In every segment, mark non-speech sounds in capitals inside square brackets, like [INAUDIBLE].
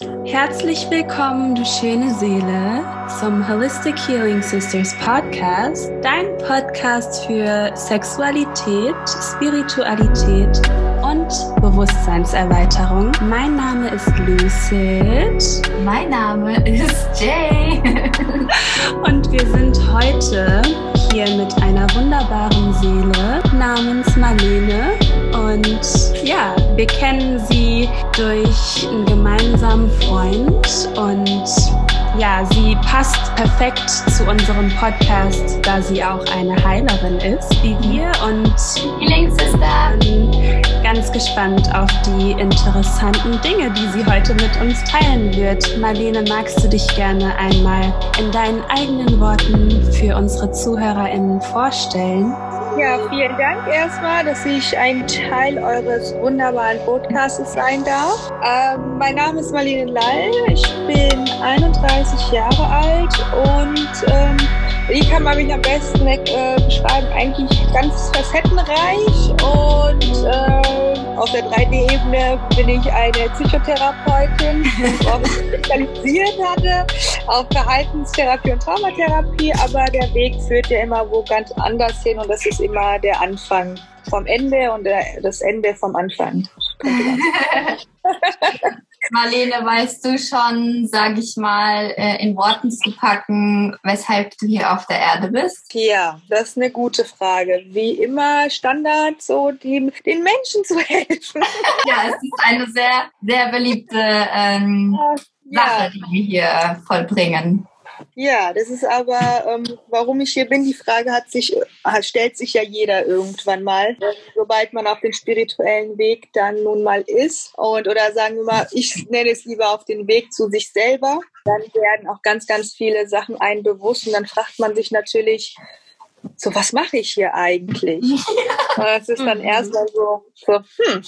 Herzlich willkommen, du schöne Seele, zum Holistic Healing Sisters Podcast, dein Podcast für Sexualität, Spiritualität und Bewusstseinserweiterung. Mein Name ist Lucid. Mein Name ist Jay. [LAUGHS] und wir sind heute hier mit einer wunderbaren Seele namens Marlene. Und ja, wir kennen sie durch einen gemeinsamen Freund und ja, sie passt perfekt zu unserem Podcast, da sie auch eine Heilerin ist, wie wir. Und Healing Sister. ganz gespannt auf die interessanten Dinge, die sie heute mit uns teilen wird. Marlene, magst du dich gerne einmal in deinen eigenen Worten für unsere ZuhörerInnen vorstellen? Ja, vielen Dank erstmal, dass ich ein Teil eures wunderbaren Podcasts sein darf. Ähm, mein Name ist Marlene Lall, ich bin 31 Jahre alt und ähm, wie kann man mich am besten äh, beschreiben? Eigentlich ganz facettenreich und äh, auf der 3D-Ebene bin ich eine Psychotherapeutin, [LAUGHS] worauf ich spezialisiert hatte, auf Verhaltenstherapie und Traumatherapie, aber der Weg führt ja immer wo ganz anders hin und das ist immer der Anfang vom Ende und der, das Ende vom Anfang. [LAUGHS] [LAUGHS] Marlene, weißt du schon, sage ich mal, äh, in Worten zu packen, weshalb du hier auf der Erde bist? Ja, das ist eine gute Frage. Wie immer Standard, so die, den Menschen zu [LAUGHS] helfen. ja, es ist eine sehr, sehr beliebte ähm, ja. Sache, die wir hier vollbringen. Ja, das ist aber, ähm, warum ich hier bin, die Frage hat sich, stellt sich ja jeder irgendwann mal, sobald man auf dem spirituellen Weg dann nun mal ist. Und oder sagen wir mal, ich nenne es lieber auf den Weg zu sich selber. Dann werden auch ganz, ganz viele Sachen einen bewusst und dann fragt man sich natürlich, so was mache ich hier eigentlich? [LAUGHS] Und das ist dann mhm. erstmal so, so hm,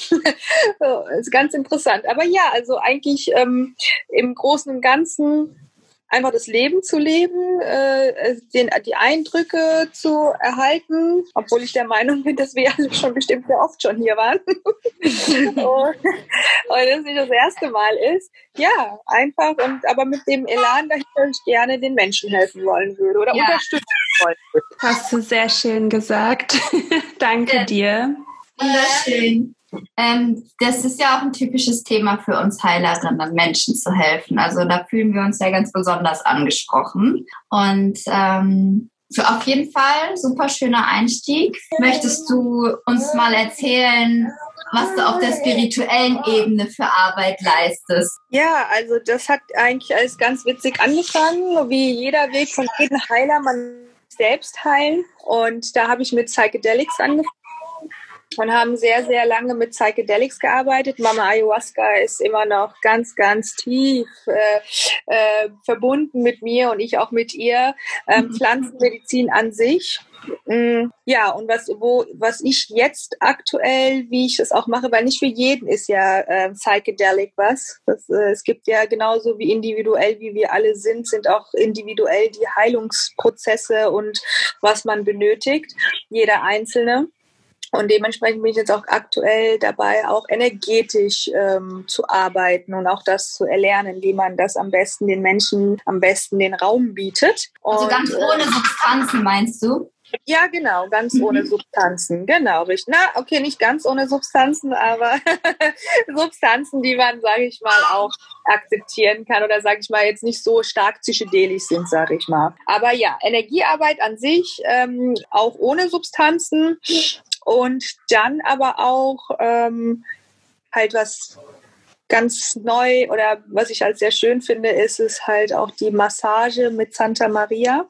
[LAUGHS] ist ganz interessant. Aber ja, also eigentlich ähm, im Großen und Ganzen einfach das Leben zu leben, äh, den, die Eindrücke zu erhalten, obwohl ich der Meinung bin, dass wir alle schon bestimmt sehr oft schon hier waren. und, [LAUGHS] und das nicht das erste Mal ist. Ja, einfach und aber mit dem Elan dahinter ich gerne den Menschen helfen wollen würde oder ja. unterstützen wollen würde. Hast du sehr schön gesagt. [LAUGHS] Danke ja. dir. Wunderschön. Ähm, das ist ja auch ein typisches Thema für uns Heilerinnen, Menschen zu helfen. Also da fühlen wir uns ja ganz besonders angesprochen. Und ähm, so auf jeden Fall super schöner Einstieg. Möchtest du uns mal erzählen, was du auf der spirituellen Ebene für Arbeit leistest? Ja, also das hat eigentlich alles ganz witzig angefangen, wie jeder Weg von jedem Heiler, man selbst heilen. Und da habe ich mit Psychedelics angefangen und haben sehr, sehr lange mit Psychedelics gearbeitet. Mama Ayahuasca ist immer noch ganz, ganz tief äh, äh, verbunden mit mir und ich auch mit ihr. Ähm, mhm. Pflanzenmedizin an sich. Mm, ja, und was, wo, was ich jetzt aktuell, wie ich das auch mache, weil nicht für jeden ist ja äh, Psychedelic was. Das, äh, es gibt ja genauso wie individuell, wie wir alle sind, sind auch individuell die Heilungsprozesse und was man benötigt, jeder Einzelne. Und dementsprechend bin ich jetzt auch aktuell dabei, auch energetisch ähm, zu arbeiten und auch das zu erlernen, wie man das am besten den Menschen am besten den Raum bietet. Also und, ganz ohne Substanzen meinst du? Ja, genau, ganz mhm. ohne Substanzen. Genau, richtig. Na, okay, nicht ganz ohne Substanzen, aber [LAUGHS] Substanzen, die man, sage ich mal, auch akzeptieren kann oder, sage ich mal, jetzt nicht so stark psychedelisch sind, sage ich mal. Aber ja, Energiearbeit an sich, ähm, auch ohne Substanzen und dann aber auch ähm, halt was ganz neu oder was ich als sehr schön finde, ist es halt auch die Massage mit Santa Maria.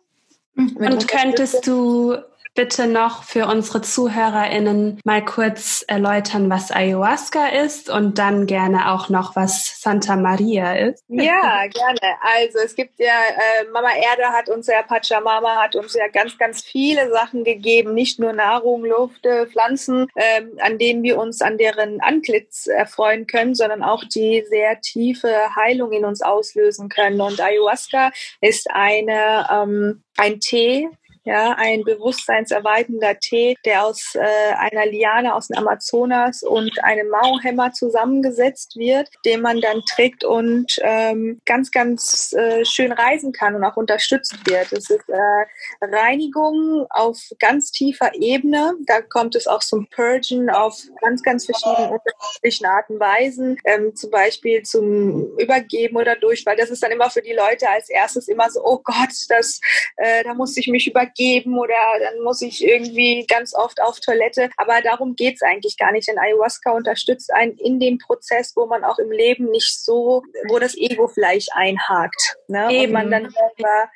Mhm. Und könntest du bitte noch für unsere ZuhörerInnen mal kurz erläutern, was Ayahuasca ist und dann gerne auch noch, was Santa Maria ist? [LAUGHS] Ja, gerne. Also es gibt ja, äh, Mama Erde hat uns ja, Pachamama hat uns ja ganz, ganz viele Sachen gegeben, nicht nur Nahrung, Luft, äh, Pflanzen, äh, an denen wir uns an deren Antlitz erfreuen können, sondern auch die sehr tiefe Heilung in uns auslösen können. Und Ayahuasca ist eine, ähm, ein Tee, ja, ein bewusstseinserweiternder Tee, der aus äh, einer Liane aus dem Amazonas und einem Mauhämmer zusammengesetzt wird, den man dann trägt und ähm, ganz, ganz äh, schön reisen kann und auch unterstützt wird. Es ist äh, Reinigung auf ganz tiefer Ebene. Da kommt es auch zum Purgen auf ganz, ganz verschiedenen unterschiedlichen Arten und Weisen, ähm, zum Beispiel zum Übergeben oder Durchfall. Das ist dann immer für die Leute als erstes immer so, oh Gott, das, äh, da muss ich mich übergeben oder dann muss ich irgendwie ganz oft auf Toilette. Aber darum geht's eigentlich gar nicht, denn Ayahuasca unterstützt einen in dem Prozess, wo man auch im Leben nicht so, wo das Ego vielleicht einhakt. Ne? Und man dann selber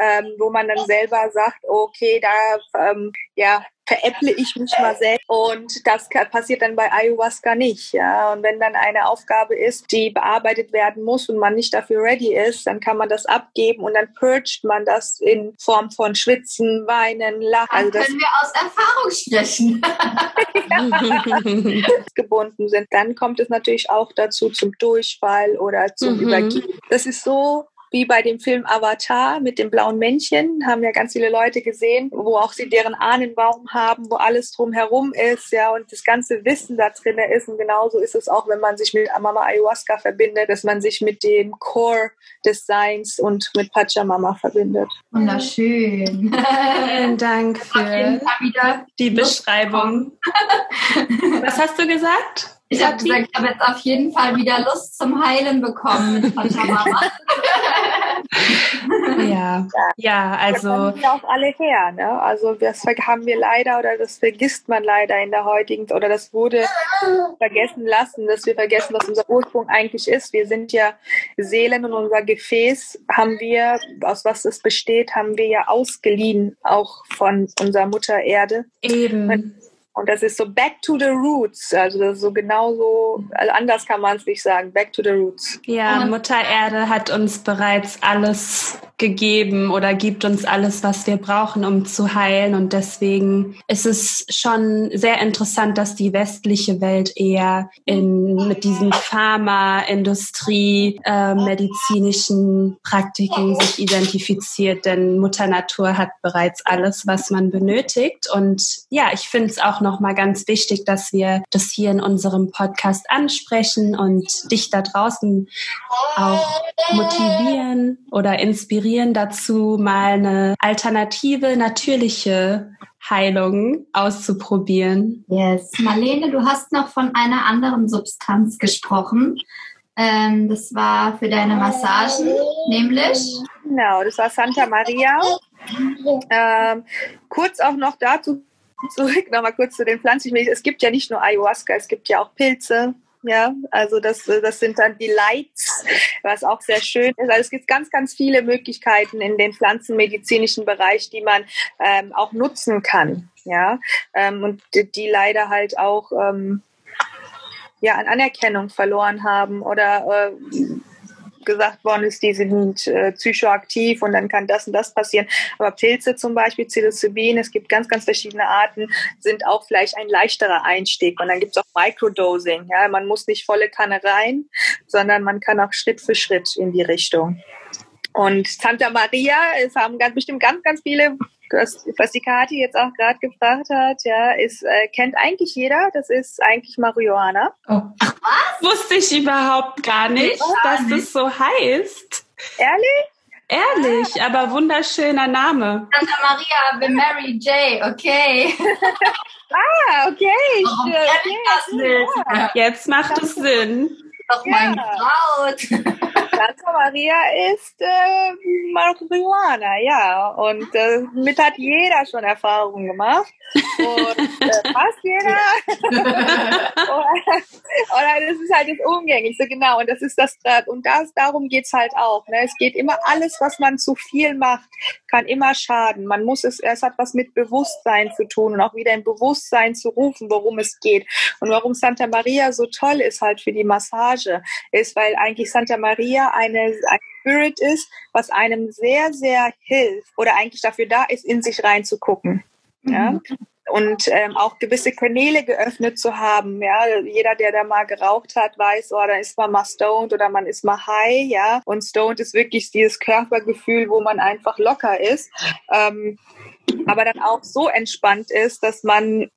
ähm, wo man dann selber sagt, okay, da ähm, ja, veräpple ich mich mal selbst und das passiert dann bei Ayahuasca nicht. Ja? Und wenn dann eine Aufgabe ist, die bearbeitet werden muss und man nicht dafür ready ist, dann kann man das abgeben und dann purgt man das in Form von Schwitzen, Weinen, Lachen. Also das können wir aus Erfahrung sprechen. [LAUGHS] [LAUGHS] gebunden sind. Dann kommt es natürlich auch dazu zum Durchfall oder zum mhm. Übergeben. Das ist so wie bei dem Film Avatar mit dem blauen Männchen, haben ja ganz viele Leute gesehen, wo auch sie deren Ahnenbaum haben, wo alles drumherum ist, ja, und das ganze Wissen da drin ist. Und genauso ist es auch, wenn man sich mit Mama Ayahuasca verbindet, dass man sich mit dem Core des Seins und mit Pachamama verbindet. Wunderschön. Vielen Dank für die Beschreibung. [LAUGHS] Was hast du gesagt? Ich habe gesagt, ich habe jetzt auf jeden Fall wieder Lust zum Heilen bekommen mit Pachamama. [LAUGHS] ja, ja, also. Da kommen ja auch alle her, ne? Also das haben wir leider oder das vergisst man leider in der heutigen oder das wurde vergessen lassen, dass wir vergessen, was unser Ursprung eigentlich ist. Wir sind ja Seelen und unser Gefäß haben wir, aus was es besteht, haben wir ja ausgeliehen, auch von unserer Mutter Erde. Eben. Und und das ist so back to the roots. Also das ist so genauso, also anders kann man es nicht sagen, back to the roots. Ja, Mutter Erde hat uns bereits alles gegeben oder gibt uns alles, was wir brauchen, um zu heilen. Und deswegen ist es schon sehr interessant, dass die westliche Welt eher in, mit diesen Pharma, Industrie, äh, medizinischen Praktiken sich identifiziert, denn Mutter Natur hat bereits alles, was man benötigt. Und ja, ich finde es auch nochmal ganz wichtig, dass wir das hier in unserem Podcast ansprechen und dich da draußen auch motivieren oder inspirieren inspirieren dazu, mal eine alternative, natürliche Heilung auszuprobieren. Yes. Marlene, du hast noch von einer anderen Substanz gesprochen. Ähm, das war für deine Massagen, nämlich? Genau, das war Santa Maria. Ähm, kurz auch noch dazu zurück, nochmal kurz zu den Pflanzen. Es gibt ja nicht nur Ayahuasca, es gibt ja auch Pilze, ja, also das, das sind dann die Lights, was auch sehr schön ist. Also es gibt ganz, ganz viele Möglichkeiten in den pflanzenmedizinischen Bereich, die man ähm, auch nutzen kann. Ja, ähm, und die, die leider halt auch ähm, ja an Anerkennung verloren haben oder äh, gesagt worden ist, die sind äh, psychoaktiv und dann kann das und das passieren. Aber Pilze zum Beispiel, Psilocybin, es gibt ganz, ganz verschiedene Arten, sind auch vielleicht ein leichterer Einstieg. Und dann gibt es auch Microdosing. Ja? Man muss nicht volle Kanne rein, sondern man kann auch Schritt für Schritt in die Richtung. Und Santa Maria, es haben ganz bestimmt ganz, ganz viele das, was die Kathi jetzt auch gerade gefragt hat, ja, ist, äh, kennt eigentlich jeder, das ist eigentlich Marihuana. Oh. Ach, was? Wusste ich überhaupt gar nicht, gar dass nicht. das so heißt. Ehrlich? Ehrlich, ah. aber wunderschöner Name. Santa Maria the Mary J, okay. [LAUGHS] ah, okay. Warum okay. das nicht? Jetzt macht es Sinn. Doch ja. mein Braut. Santa Maria ist äh, Marihuana, ja. Und äh, mit hat jeder schon Erfahrungen gemacht. Und äh, [LAUGHS] fast jeder. oder, [LAUGHS] [LAUGHS] das ist halt das Umgänglichste, genau. Und das ist das, und das, darum geht's halt auch. Ne? Es geht immer alles, was man zu viel macht, kann immer schaden. Man muss es, es hat was mit Bewusstsein zu tun und auch wieder im Bewusstsein zu rufen, worum es geht. Und warum Santa Maria so toll ist halt für die Massage, ist, weil eigentlich Santa Maria eine, ein Spirit ist, was einem sehr, sehr hilft oder eigentlich dafür da ist, in sich reinzugucken. Ja? Mhm. Und ähm, auch gewisse Kanäle geöffnet zu haben. Ja, jeder, der da mal geraucht hat, weiß, oh, da ist man mal stoned oder man ist mal high, ja. Und stoned ist wirklich dieses Körpergefühl, wo man einfach locker ist. Ähm, aber dann auch so entspannt ist, dass man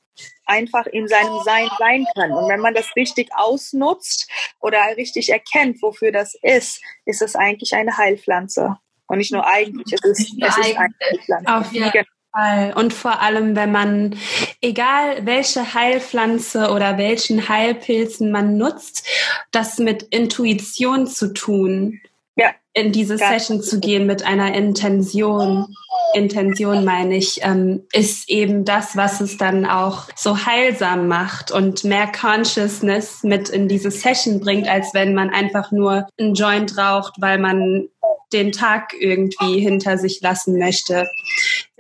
einfach in seinem Sein sein kann. Und wenn man das richtig ausnutzt oder richtig erkennt, wofür das ist, ist es eigentlich eine Heilpflanze. Und nicht nur eigentlich, es ist, es ist eine Heilpflanze. Auf jeden Fall. Und vor allem, wenn man, egal welche Heilpflanze oder welchen Heilpilzen man nutzt, das mit Intuition zu tun. Ja. In diese Session zu gehen mit einer Intention. Intention meine ich, ähm, ist eben das, was es dann auch so heilsam macht und mehr Consciousness mit in diese Session bringt, als wenn man einfach nur einen Joint raucht, weil man den Tag irgendwie hinter sich lassen möchte.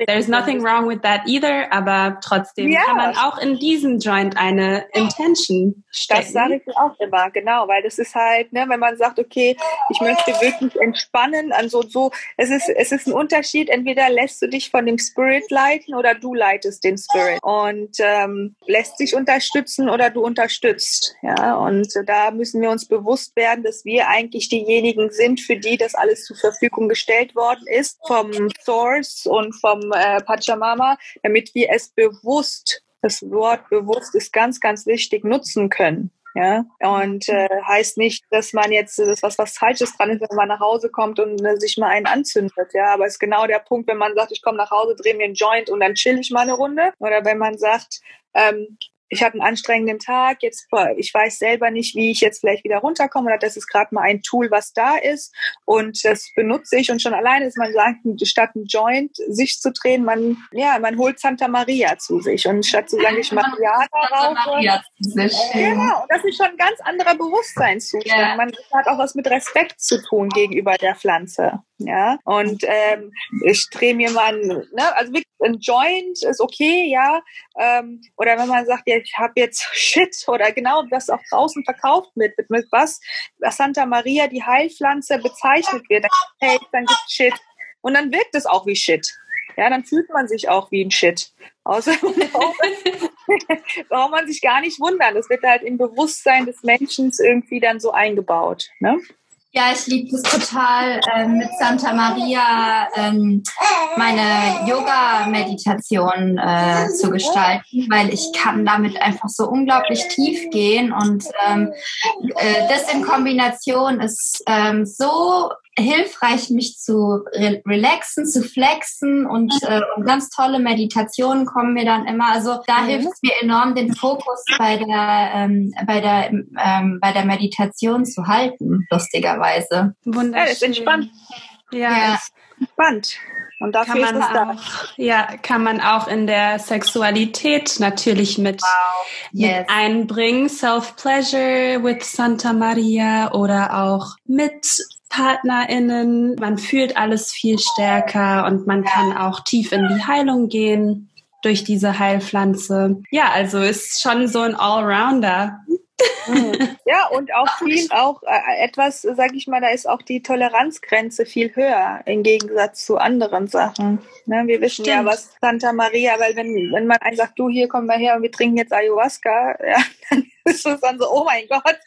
There's nothing wrong with that either, aber trotzdem ja. kann man auch in diesem Joint eine Intention stecken. Das sage ich auch immer, genau, weil das ist halt, ne, wenn man sagt, okay, ich möchte wirklich entspannen, also so, es ist, es ist ein Unterschied, entweder lässt du dich von dem Spirit leiten oder du leitest den Spirit und ähm, lässt sich unterstützen oder du unterstützt, ja, und da müssen wir uns bewusst werden, dass wir eigentlich diejenigen sind, für die das alles zur Verfügung gestellt worden ist vom Source und vom äh, Pachamama, damit wir es bewusst, das Wort bewusst ist ganz, ganz wichtig, nutzen können. Ja, und äh, heißt nicht, dass man jetzt das was was Falsches dran ist, wenn man nach Hause kommt und äh, sich mal einen anzündet. Ja, aber es ist genau der Punkt, wenn man sagt, ich komme nach Hause, drehe mir einen Joint und dann chill ich mal eine Runde. Oder wenn man sagt, ähm, ich hatte einen anstrengenden Tag, jetzt ich weiß selber nicht, wie ich jetzt vielleicht wieder runterkomme oder das ist gerade mal ein Tool, was da ist und das benutze ich und schon alleine ist man sagt, statt ein Joint sich zu drehen, man ja, man holt Santa Maria zu sich und statt zu sagen, ich mache Mariana rauche. Genau, und das ist schon ein ganz anderer Bewusstseinszustand. Yeah. Man hat auch was mit Respekt zu tun gegenüber der Pflanze. Ja, und ähm, ich drehe mir mal, ne, also wirklich ein Joint ist okay, ja, ähm, oder wenn man sagt, ja, ich habe jetzt [LAUGHS] Shit oder genau das auch draußen verkauft mit, mit, mit was Santa Maria, die Heilpflanze, bezeichnet wird, dann, hey, dann gibt's Shit. Und dann wirkt es auch wie Shit. Ja, dann fühlt man sich auch wie ein Shit. Außer [LAUGHS] [LAUGHS] braucht man sich gar nicht wundern. Das wird halt im Bewusstsein des Menschen irgendwie dann so eingebaut. Ne? Ja, ich liebe es total, ähm, mit Santa Maria ähm, meine Yoga-Meditation äh, zu gestalten, weil ich kann damit einfach so unglaublich tief gehen und ähm, äh, das in Kombination ist ähm, so hilfreich, mich zu re relaxen, zu flexen und, äh, und ganz tolle Meditationen kommen mir dann immer. Also da mhm. hilft es mir enorm, den Fokus bei der, ähm, bei der, ähm, bei der Meditation zu halten, lustigerweise. Wunderschön. Ja, ist entspannt. Ja, ja. Ist entspannt. Und dafür kann man ist es da. Auch, ja, kann man auch in der Sexualität natürlich mit, wow. yes. mit einbringen. Self-Pleasure with Santa Maria oder auch mit PartnerInnen. Man fühlt alles viel stärker und man kann auch tief in die Heilung gehen durch diese Heilpflanze. Ja, also ist schon so ein Allrounder. Ja, und auch viel, auch äh, etwas, sag ich mal, da ist auch die Toleranzgrenze viel höher im Gegensatz zu anderen Sachen. Ne, wir wissen Stimmt. ja, was Santa Maria, weil wenn, wenn man einen sagt, du hier komm mal her und wir trinken jetzt Ayahuasca, [LAUGHS] ja, dann ist es dann so, oh mein Gott.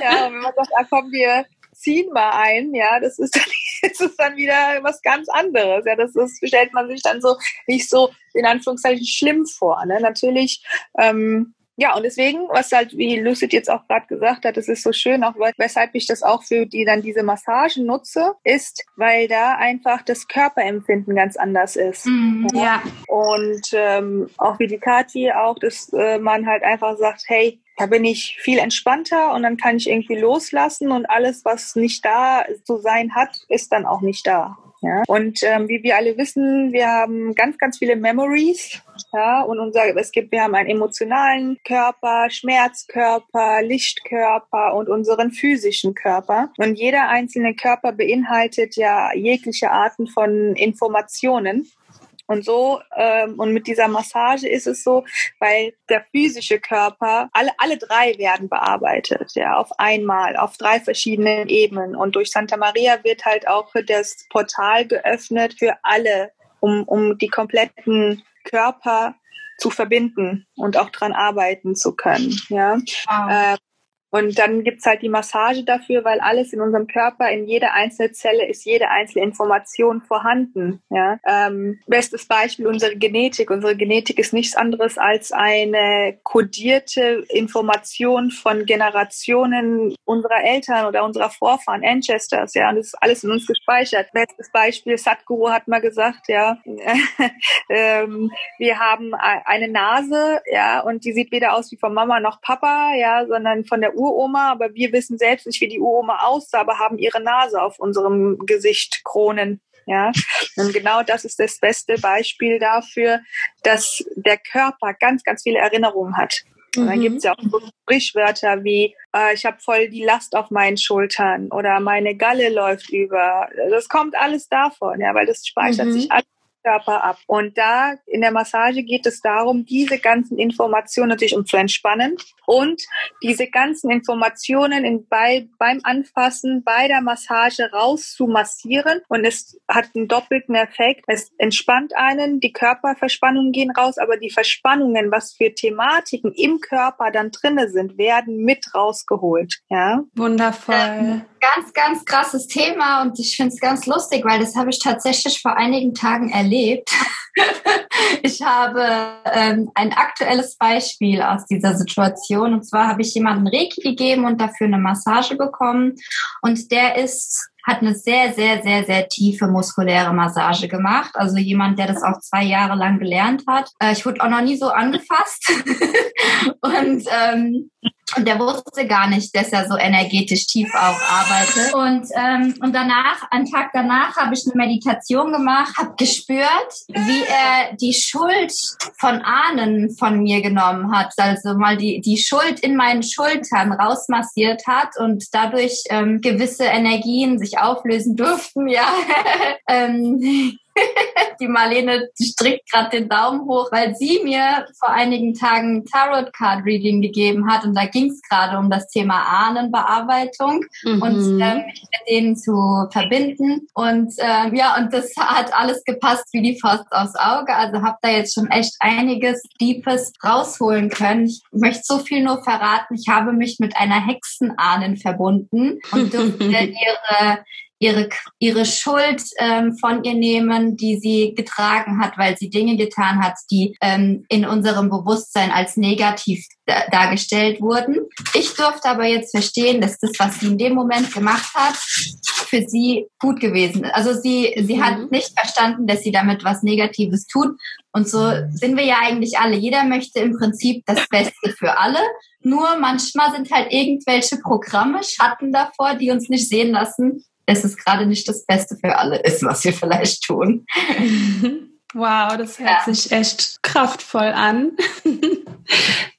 Ja, und wenn man sagt, ah komm, wir ziehen mal ein, ja, das ist dann, [LAUGHS] das ist dann wieder was ganz anderes. Ja, das ist, stellt man sich dann so nicht so in Anführungszeichen schlimm vor. Ne? Natürlich, ähm, ja, und deswegen, was halt, wie Lucid jetzt auch gerade gesagt hat, das ist so schön, auch weshalb ich das auch für die dann diese Massagen nutze, ist, weil da einfach das Körperempfinden ganz anders ist. Mm, ja. ja. Und ähm, auch wie die Kathi auch, dass äh, man halt einfach sagt, hey, da bin ich viel entspannter und dann kann ich irgendwie loslassen und alles, was nicht da zu sein hat, ist dann auch nicht da. Ja? Und ähm, wie wir alle wissen, wir haben ganz, ganz viele Memories. Ja, und unser, es gibt, wir haben einen emotionalen Körper, Schmerzkörper, Lichtkörper und unseren physischen Körper. Und jeder einzelne Körper beinhaltet ja jegliche Arten von Informationen. Und so, ähm, und mit dieser Massage ist es so, weil der physische Körper, alle, alle drei werden bearbeitet, ja, auf einmal, auf drei verschiedenen Ebenen. Und durch Santa Maria wird halt auch das Portal geöffnet für alle, um, um die kompletten Körper zu verbinden und auch dran arbeiten zu können, ja. Wow. Und dann gibt's halt die Massage dafür, weil alles in unserem Körper, in jeder einzelnen Zelle ist jede einzelne Information vorhanden. Ja? Ähm, bestes Beispiel unsere Genetik. Unsere Genetik ist nichts anderes als eine kodierte Information von Generationen unserer Eltern oder unserer Vorfahren, Ancestors. Ja, und das ist alles in uns gespeichert. Bestes Beispiel, Sadhguru hat mal gesagt, ja, [LAUGHS] ähm, wir haben eine Nase, ja, und die sieht weder aus wie von Mama noch Papa, ja, sondern von der Uroma, aber wir wissen selbst nicht, wie die Uroma aussah, aber haben ihre Nase auf unserem Gesicht kronen. Ja, und genau das ist das beste Beispiel dafür, dass der Körper ganz, ganz viele Erinnerungen hat. Und dann gibt es ja auch so Sprichwörter wie, äh, ich habe voll die Last auf meinen Schultern oder meine Galle läuft über. Das kommt alles davon, ja, weil das speichert mhm. sich alles Körper ab. Und da in der Massage geht es darum, diese ganzen Informationen natürlich um zu entspannen und diese ganzen Informationen in, bei, beim Anfassen bei der Massage raus zu massieren. Und es hat einen doppelten Effekt. Es entspannt einen, die Körperverspannungen gehen raus, aber die Verspannungen, was für Thematiken im Körper dann drinne sind, werden mit rausgeholt. Ja? Wundervoll. Ähm, ganz, ganz krasses Thema und ich finde es ganz lustig, weil das habe ich tatsächlich vor einigen Tagen erlebt. [LAUGHS] ich habe ähm, ein aktuelles Beispiel aus dieser Situation und zwar habe ich jemanden Reiki gegeben und dafür eine Massage bekommen und der ist hat eine sehr, sehr, sehr, sehr tiefe muskuläre Massage gemacht. Also jemand, der das auch zwei Jahre lang gelernt hat. Äh, ich wurde auch noch nie so angefasst. [LAUGHS] und ähm, und der wusste gar nicht, dass er so energetisch tief auch arbeitet. Und, ähm, und danach, einen Tag danach, habe ich eine Meditation gemacht, habe gespürt, wie er die Schuld von Ahnen von mir genommen hat. Also mal die, die Schuld in meinen Schultern rausmassiert hat und dadurch ähm, gewisse Energien sich auflösen durften. Ja. [LAUGHS] ähm, [LAUGHS] die Marlene strickt gerade den Daumen hoch, weil sie mir vor einigen Tagen Tarot Card Reading gegeben hat und da ging es gerade um das Thema Ahnenbearbeitung mhm. und äh, mich mit denen zu verbinden und äh, ja und das hat alles gepasst wie die Faust aufs Auge. Also habe da jetzt schon echt einiges Deepes rausholen können. Ich möchte so viel nur verraten. Ich habe mich mit einer Hexenahnen verbunden und [LAUGHS] durfte ihre ihre, ihre Schuld ähm, von ihr nehmen, die sie getragen hat, weil sie Dinge getan hat, die ähm, in unserem Bewusstsein als negativ dargestellt wurden. Ich durfte aber jetzt verstehen, dass das, was sie in dem Moment gemacht hat, für sie gut gewesen ist. Also sie, sie mhm. hat nicht verstanden, dass sie damit was Negatives tut. Und so sind wir ja eigentlich alle. Jeder möchte im Prinzip das Beste für alle. Nur manchmal sind halt irgendwelche Programme, Schatten davor, die uns nicht sehen lassen, dass es gerade nicht das Beste für alle ist, was wir vielleicht tun. [LAUGHS] Wow, das hört ja. sich echt kraftvoll an.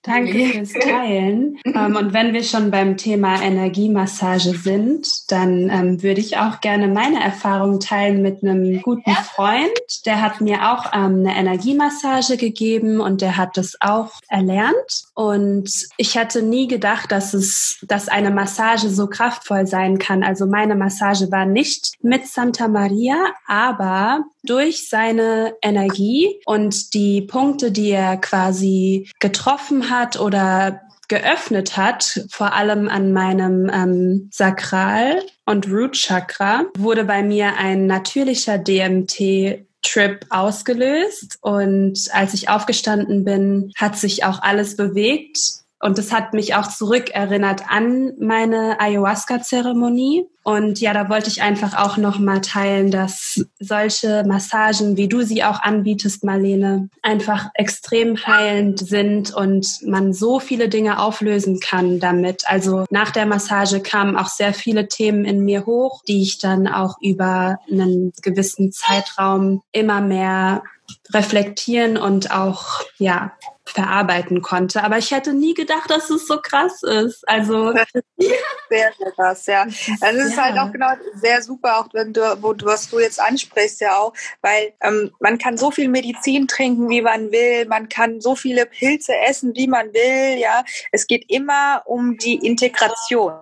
Danke fürs Teilen. ähm, und wenn wir schon beim Thema Energiemassage sind, dann ähm, würde ich auch gerne meine Erfahrung teilen mit einem guten. Freund. Der hat mir auch ähm, eine Energiemassage gegeben und der hat das auch erlernt. Und ich hätte nie gedacht, dass es, dass eine Massage so kraftvoll sein kann. Also meine Massage war nicht mit Santa Maria, aber durch seine Energie und die Punkte, die er quasi getroffen hat oder geöffnet hat, vor allem an meinem ähm, Sakral und Root Chakra, wurde bei mir ein natürlicher DMT Trip ausgelöst. Und als ich aufgestanden bin, hat sich auch alles bewegt und das hat mich auch zurückerinnert an meine Ayahuasca-Zeremonie. Und ja, da wollte ich einfach auch nochmal teilen, dass solche Massagen, wie du sie auch anbietest, Marlene, einfach extrem heilend sind und man so viele Dinge auflösen kann damit. Also nach der Massage kamen auch sehr viele Themen in mir hoch, die ich dann auch über einen gewissen Zeitraum immer mehr reflektieren und auch, ja, verarbeiten konnte. Aber ich hätte nie gedacht, dass es so krass ist. Also [LAUGHS] sehr, sehr krass, ja. Also es ist halt auch genau sehr super, auch wenn du, wo, was du jetzt ansprichst, ja auch, weil ähm, man kann so viel Medizin trinken, wie man will, man kann so viele Pilze essen, wie man will, ja. Es geht immer um die Integration,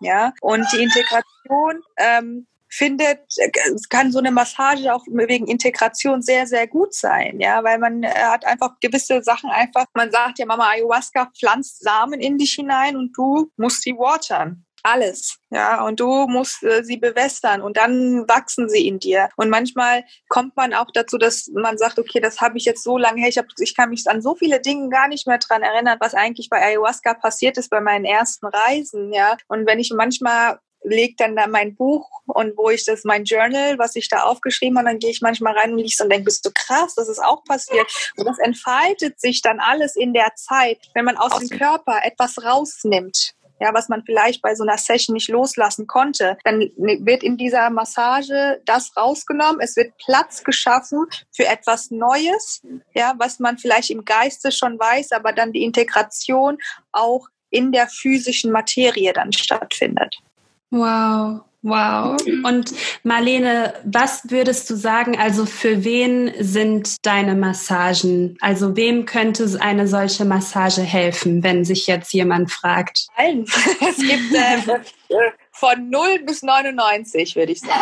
ja. Und die Integration ähm, findet, kann so eine Massage auch wegen Integration sehr, sehr gut sein, ja, weil man äh, hat einfach gewisse Sachen einfach, man sagt ja, Mama Ayahuasca pflanzt Samen in dich hinein und du musst sie watern alles, ja, und du musst äh, sie bewässern und dann wachsen sie in dir. Und manchmal kommt man auch dazu, dass man sagt, okay, das habe ich jetzt so lange her, ich, hab, ich kann mich an so viele Dinge gar nicht mehr dran erinnern, was eigentlich bei Ayahuasca passiert ist bei meinen ersten Reisen, ja. Und wenn ich manchmal leg dann da mein Buch und wo ich das, mein Journal, was ich da aufgeschrieben habe, dann gehe ich manchmal rein und liege und denke, bist du krass, das ist auch passiert. Und das entfaltet sich dann alles in der Zeit, wenn man aus dem Körper etwas rausnimmt ja, was man vielleicht bei so einer Session nicht loslassen konnte, dann wird in dieser Massage das rausgenommen. Es wird Platz geschaffen für etwas Neues, ja, was man vielleicht im Geiste schon weiß, aber dann die Integration auch in der physischen Materie dann stattfindet. Wow. Wow. Und Marlene, was würdest du sagen, also für wen sind deine Massagen? Also wem könnte eine solche Massage helfen, wenn sich jetzt jemand fragt? Allen. [LAUGHS] Es gibt äh, von 0 bis 99, würde ich sagen.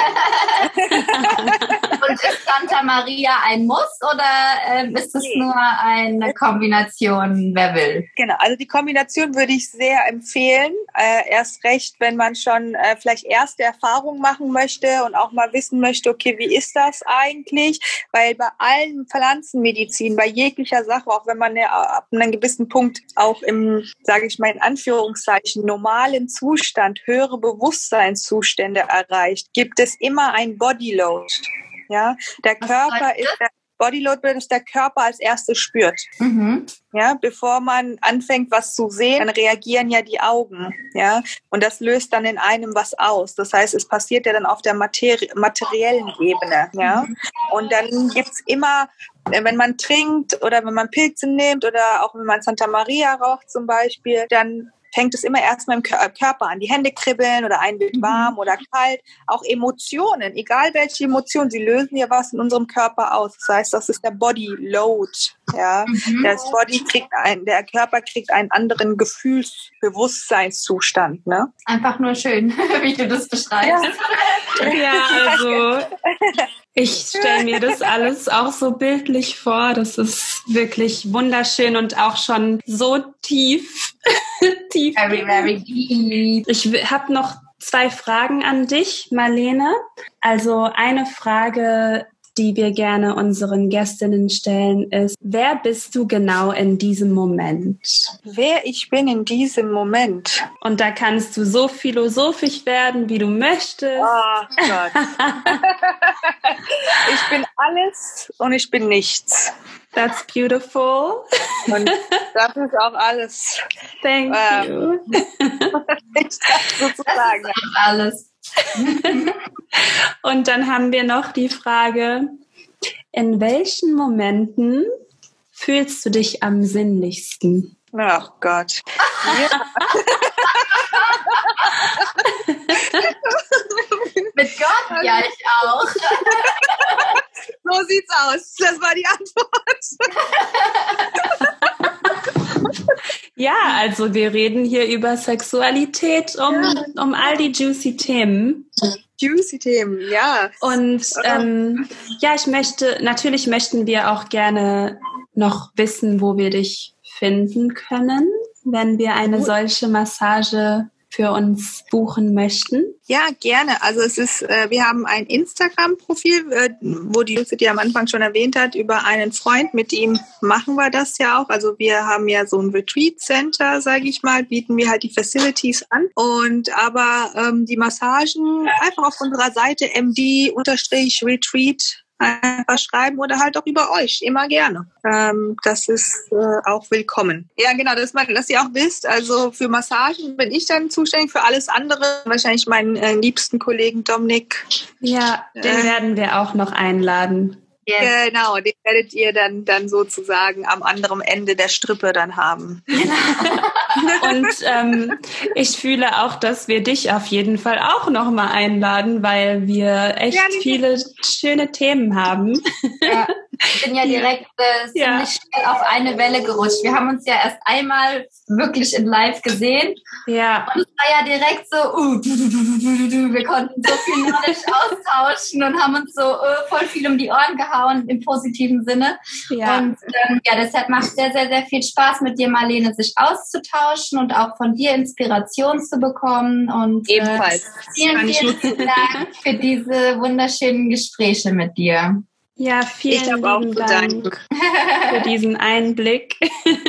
[LAUGHS] Und ist Santa Maria ein Muss oder ähm, ist es nur eine Kombination, wer will? Genau, also die Kombination würde ich sehr empfehlen. Äh, erst recht, wenn man schon äh, vielleicht erste Erfahrungen machen möchte und auch mal wissen möchte, okay, wie ist das eigentlich? Weil bei allen Pflanzenmedizin, bei jeglicher Sache, auch wenn man ja ab einem gewissen Punkt auch im, sage ich mal in Anführungszeichen, normalen Zustand höhere Bewusstsein Bewusstseinszustände erreicht, gibt es immer ein Bodyload. Ja, der Körper ist der Bodyload, das der Körper als erstes spürt. Mhm. Ja, bevor man anfängt, was zu sehen, dann reagieren ja die Augen. Ja, und das löst dann in einem was aus. Das heißt, es passiert ja dann auf der Materi materiellen Ebene. Ja, mhm. und dann gibt's immer wenn man trinkt oder wenn man Pilze nimmt oder auch wenn man Santa Maria raucht zum Beispiel, dann fängt es immer erstmal im Körper an. Die Hände kribbeln oder ein wird mhm. warm oder kalt. Auch Emotionen, egal welche Emotionen, sie lösen ja was in unserem Körper aus. Das heißt, das ist der Body Load. Ja, mhm. das Body kriegt ein, der Körper kriegt einen anderen Gefühlsbewusstseinszustand. Ne? Einfach nur schön, [LAUGHS] wie du das beschreibst. Ja, ja also [LAUGHS] ich stelle mir das alles auch so bildlich vor. Das ist wirklich wunderschön und auch schon so tief. [LAUGHS] tief. Very, very deep. Ich habe noch zwei Fragen an dich, Marlene. Also eine Frage die wir gerne unseren Gästinnen stellen, ist, wer bist du genau in diesem Moment? Wer ich bin in diesem Moment. Und da kannst du so philosophisch werden, wie du möchtest. Oh Gott. [LAUGHS] ich bin alles und ich bin nichts. That's beautiful. Und [LAUGHS] das ist auch alles. Thank ähm, you. [LAUGHS] Das ist alles. [LAUGHS] Und dann haben wir noch die Frage, in welchen Momenten fühlst du dich am sinnlichsten? Ach Gott. Ja. [LAUGHS] Mit Gott, ja, ich auch. so sieht's aus. Das war die Antwort. [LAUGHS] ja, also wir reden hier über Sexualität, um, ja. um all die juicy Themen. Juicy Themen, ja. Und ähm, ja, ich möchte, natürlich möchten wir auch gerne noch wissen, wo wir dich finden können, wenn wir eine solche Massage für uns buchen möchten? Ja, gerne. Also es ist, äh, wir haben ein Instagram-Profil, äh, wo die Lucy die am Anfang schon erwähnt hat, über einen Freund. Mit ihm machen wir das ja auch. Also wir haben ja so ein Retreat Center, sage ich mal, bieten wir halt die Facilities an. Und aber ähm, die Massagen einfach auf unserer Seite md-retreat einfach schreiben oder halt auch über euch, immer gerne. Ähm, das ist äh, auch willkommen. Ja, genau, dass, man, dass ihr auch wisst, also für Massagen bin ich dann zuständig, für alles andere wahrscheinlich meinen äh, liebsten Kollegen Dominik. Ja, den äh, werden wir auch noch einladen. Yes. Genau, den werdet ihr dann, dann sozusagen am anderen Ende der Strippe dann haben. Und ähm, ich fühle auch, dass wir dich auf jeden Fall auch nochmal einladen, weil wir echt ja, viele schöne Themen haben. Ja. Ich bin ja direkt äh, ziemlich ja. schnell auf eine Welle gerutscht. Wir haben uns ja erst einmal wirklich in live gesehen. Ja. Und es war ja direkt so, uh, wir konnten so viel Knowledge [LAUGHS] austauschen und haben uns so uh, voll viel um die Ohren gehauen im positiven Sinne. Ja. Und ähm, ja, deshalb macht sehr, sehr, sehr viel Spaß mit dir, Marlene, sich auszutauschen und auch von dir Inspiration zu bekommen. Und äh, ebenfalls. Äh, vielen, vielen Dank [LAUGHS] für diese wunderschönen Gespräche mit dir. Ja, vielen lieben Dank für diesen Einblick.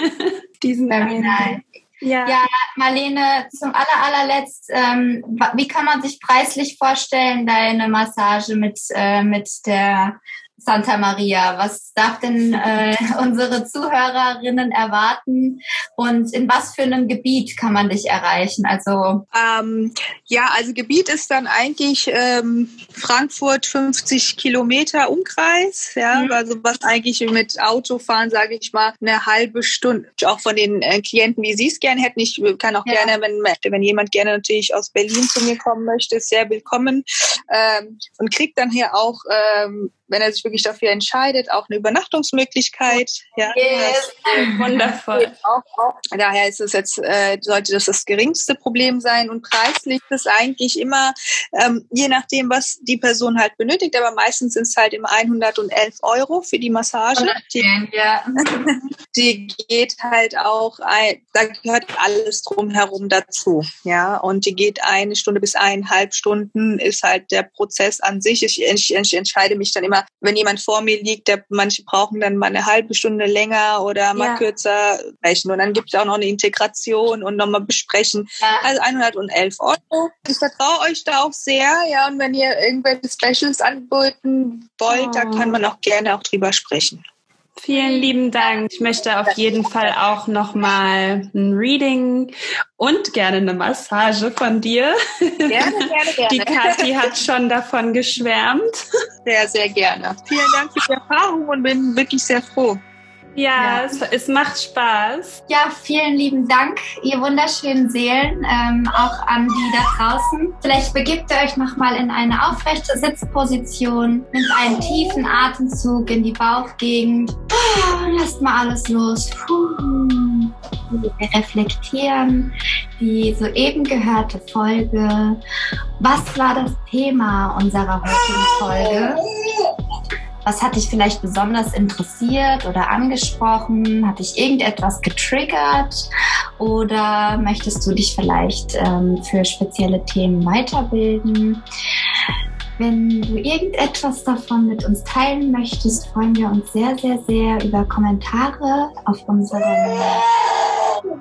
[LAUGHS] diesen Einblick. Ja. ja, Marlene, zum aller, allerletzt, ähm, wie kann man sich preislich vorstellen, deine Massage mit, äh, mit der Santa Maria? Was darf denn äh, [LAUGHS] unsere Zuhörerinnen erwarten und in was für einem Gebiet kann man dich erreichen? Also ähm, ja, also Gebiet ist dann eigentlich ähm, Frankfurt 50 Kilometer Umkreis, ja, mhm. also was eigentlich mit Autofahren, sage ich mal, eine halbe Stunde. Auch von den äh, Klienten, wie Sie es gerne hätten. Ich kann auch ja. gerne, wenn wenn jemand gerne natürlich aus Berlin zu mir kommen möchte, ist sehr willkommen ähm, und kriegt dann hier auch ähm, wenn er sich wirklich dafür entscheidet, auch eine Übernachtungsmöglichkeit. Ja, yes. wundervoll. Auch, auch. Daher ist es jetzt, äh, sollte das das geringste Problem sein und preislich ist eigentlich immer, ähm, je nachdem, was die Person halt benötigt, aber meistens sind es halt immer 111 Euro für die Massage. Die, ja. [LAUGHS] die geht halt auch, ein, da gehört alles drumherum dazu, ja, und die geht eine Stunde bis eineinhalb Stunden ist halt der Prozess an sich. Ich, ich, ich entscheide mich dann immer immer, wenn jemand vor mir liegt, der, manche brauchen dann mal eine halbe Stunde länger oder mal ja. kürzer sprechen. Und dann gibt es auch noch eine Integration und nochmal besprechen. Ja. Also 111 Euro. Ich vertraue euch da auch sehr, ja. Und wenn ihr irgendwelche Specials anbieten wollt, oh. da kann man auch gerne auch drüber sprechen. Vielen lieben Dank. Ich möchte auf jeden Fall auch nochmal ein Reading und gerne eine Massage von dir. Gerne, gerne, gerne. Die Kathi hat schon davon geschwärmt. Sehr, sehr gerne. Vielen Dank für die Erfahrung und bin wirklich sehr froh. Ja, ja. Es, es, macht Spaß. Ja, vielen lieben Dank, ihr wunderschönen Seelen, ähm, auch an die da draußen. Vielleicht begibt ihr euch nochmal in eine aufrechte Sitzposition, nimmt einen tiefen Atemzug in die Bauchgegend, lasst mal alles los. Wir reflektieren die soeben gehörte Folge. Was war das Thema unserer heutigen Folge? Was hat dich vielleicht besonders interessiert oder angesprochen? Hat dich irgendetwas getriggert? Oder möchtest du dich vielleicht ähm, für spezielle Themen weiterbilden? Wenn du irgendetwas davon mit uns teilen möchtest, freuen wir uns sehr, sehr, sehr über Kommentare auf unserem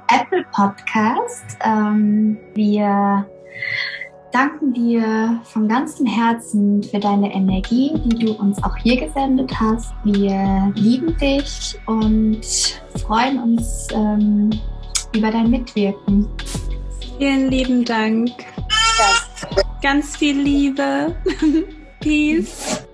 Apple Podcast. Ähm, wir danken dir von ganzem Herzen für deine Energie, die du uns auch hier gesendet hast. Wir lieben dich und freuen uns ähm, über dein Mitwirken. Vielen lieben Dank. Ganz viel Liebe. [LAUGHS]